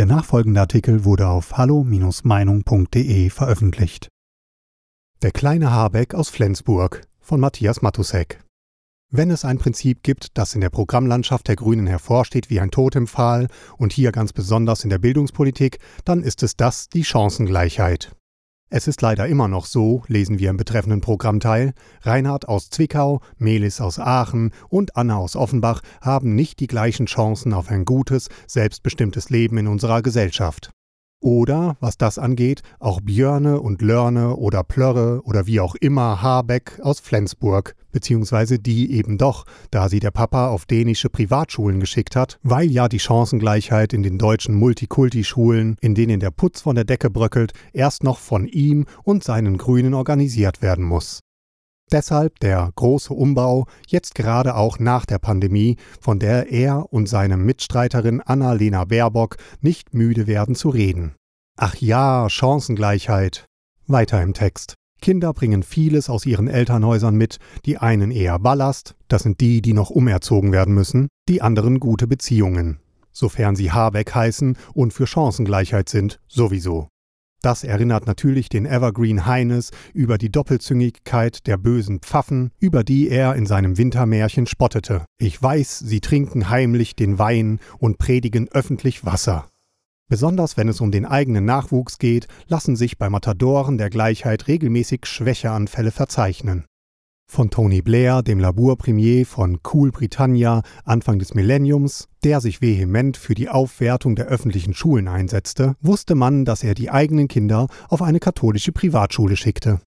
Der nachfolgende Artikel wurde auf hallo-meinung.de veröffentlicht. Der kleine Habeck aus Flensburg von Matthias Matusek. Wenn es ein Prinzip gibt, das in der Programmlandschaft der Grünen hervorsteht wie ein Totempfahl und hier ganz besonders in der Bildungspolitik, dann ist es das die Chancengleichheit. Es ist leider immer noch so, lesen wir im betreffenden Programmteil, Reinhard aus Zwickau, Melis aus Aachen und Anna aus Offenbach haben nicht die gleichen Chancen auf ein gutes, selbstbestimmtes Leben in unserer Gesellschaft. Oder, was das angeht, auch Björne und Lörne oder Plörre oder wie auch immer Habeck aus Flensburg, beziehungsweise die eben doch, da sie der Papa auf dänische Privatschulen geschickt hat, weil ja die Chancengleichheit in den deutschen Multikulti-Schulen, in denen der Putz von der Decke bröckelt, erst noch von ihm und seinen Grünen organisiert werden muss. Deshalb der große Umbau, jetzt gerade auch nach der Pandemie, von der er und seine Mitstreiterin Annalena Baerbock nicht müde werden zu reden. Ach ja, Chancengleichheit. Weiter im Text. Kinder bringen vieles aus ihren Elternhäusern mit, die einen eher Ballast, das sind die, die noch umerzogen werden müssen, die anderen gute Beziehungen. Sofern sie Habeck heißen und für Chancengleichheit sind, sowieso. Das erinnert natürlich den Evergreen Heines über die Doppelzüngigkeit der bösen Pfaffen, über die er in seinem Wintermärchen spottete. Ich weiß, sie trinken heimlich den Wein und predigen öffentlich Wasser. Besonders wenn es um den eigenen Nachwuchs geht, lassen sich bei Matadoren der Gleichheit regelmäßig Schwächeanfälle verzeichnen von Tony Blair, dem Labour-Premier von Cool Britannia Anfang des Millenniums, der sich vehement für die Aufwertung der öffentlichen Schulen einsetzte, wusste man, dass er die eigenen Kinder auf eine katholische Privatschule schickte.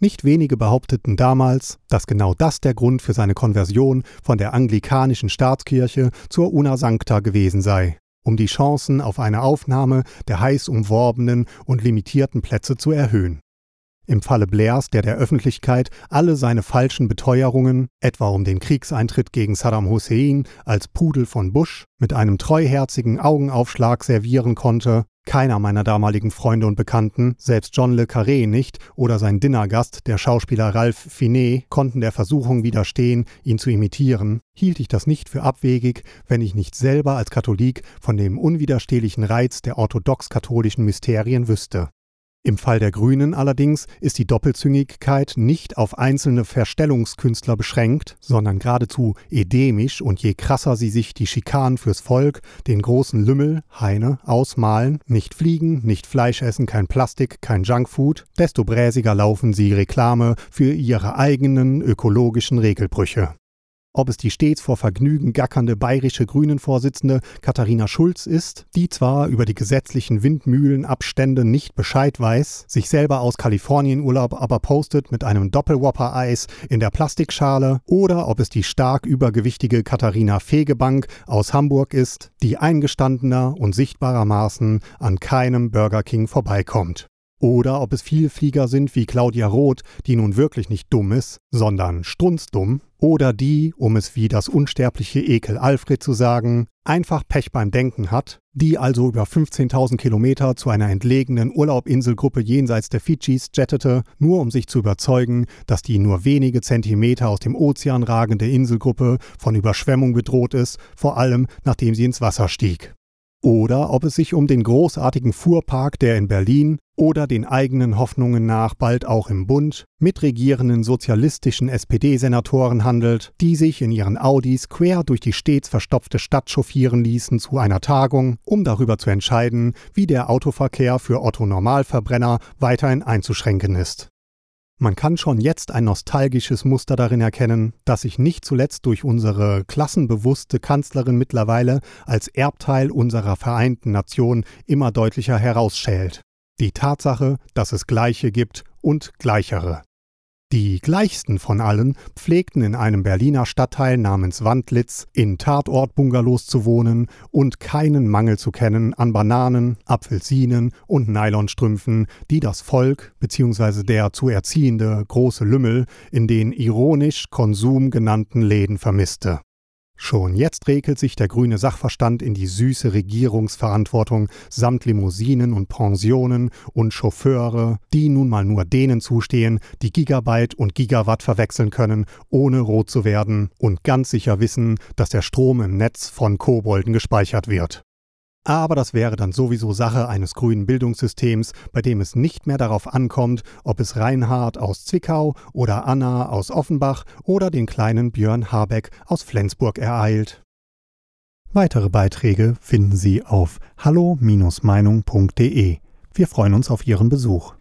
Nicht wenige behaupteten damals, dass genau das der Grund für seine Konversion von der anglikanischen Staatskirche zur Una Sancta gewesen sei, um die Chancen auf eine Aufnahme der heiß umworbenen und limitierten Plätze zu erhöhen. Im Falle Blairs, der der Öffentlichkeit alle seine falschen Beteuerungen, etwa um den Kriegseintritt gegen Saddam Hussein als Pudel von Bush, mit einem treuherzigen Augenaufschlag servieren konnte, keiner meiner damaligen Freunde und Bekannten, selbst John Le Carré nicht oder sein Dinnergast, der Schauspieler Ralph Finet, konnten der Versuchung widerstehen, ihn zu imitieren, hielt ich das nicht für abwegig, wenn ich nicht selber als Katholik von dem unwiderstehlichen Reiz der orthodox-katholischen Mysterien wüsste. Im Fall der Grünen allerdings ist die Doppelzüngigkeit nicht auf einzelne Verstellungskünstler beschränkt, sondern geradezu edemisch und je krasser sie sich die Schikanen fürs Volk, den großen Lümmel, Heine, ausmalen, nicht fliegen, nicht Fleisch essen, kein Plastik, kein Junkfood, desto bräsiger laufen sie Reklame für ihre eigenen ökologischen Regelbrüche ob es die stets vor Vergnügen gackernde bayerische Grünen-Vorsitzende Katharina Schulz ist, die zwar über die gesetzlichen Windmühlenabstände nicht Bescheid weiß, sich selber aus Kalifornienurlaub aber postet mit einem Doppelwhopper-Eis in der Plastikschale, oder ob es die stark übergewichtige Katharina Fegebank aus Hamburg ist, die eingestandener und sichtbarermaßen an keinem Burger King vorbeikommt. Oder ob es Vielflieger sind wie Claudia Roth, die nun wirklich nicht dumm ist, sondern strunzdumm. Oder die, um es wie das unsterbliche Ekel Alfred zu sagen, einfach Pech beim Denken hat, die also über 15.000 Kilometer zu einer entlegenen Urlaubinselgruppe jenseits der Fidschis jettete, nur um sich zu überzeugen, dass die nur wenige Zentimeter aus dem Ozean ragende Inselgruppe von Überschwemmung bedroht ist, vor allem nachdem sie ins Wasser stieg oder ob es sich um den großartigen Fuhrpark, der in Berlin oder den eigenen Hoffnungen nach bald auch im Bund mitregierenden sozialistischen SPD-Senatoren handelt, die sich in ihren Audis quer durch die stets verstopfte Stadt chauffieren ließen zu einer Tagung, um darüber zu entscheiden, wie der Autoverkehr für Otto Normalverbrenner weiterhin einzuschränken ist. Man kann schon jetzt ein nostalgisches Muster darin erkennen, das sich nicht zuletzt durch unsere klassenbewusste Kanzlerin mittlerweile als Erbteil unserer vereinten Nation immer deutlicher herausschält. Die Tatsache, dass es Gleiche gibt und Gleichere. Die gleichsten von allen pflegten in einem Berliner Stadtteil namens Wandlitz in Tatortbungalows zu wohnen und keinen Mangel zu kennen an Bananen, Apfelsinen und Nylonstrümpfen, die das Volk bzw. der zu erziehende große Lümmel in den ironisch Konsum genannten Läden vermisste. Schon jetzt regelt sich der grüne Sachverstand in die süße Regierungsverantwortung samt Limousinen und Pensionen und Chauffeure, die nun mal nur denen zustehen, die Gigabyte und Gigawatt verwechseln können, ohne rot zu werden und ganz sicher wissen, dass der Strom im Netz von Kobolden gespeichert wird. Aber das wäre dann sowieso Sache eines grünen Bildungssystems, bei dem es nicht mehr darauf ankommt, ob es Reinhard aus Zwickau oder Anna aus Offenbach oder den kleinen Björn Habeck aus Flensburg ereilt. Weitere Beiträge finden Sie auf hallo-meinung.de. Wir freuen uns auf Ihren Besuch.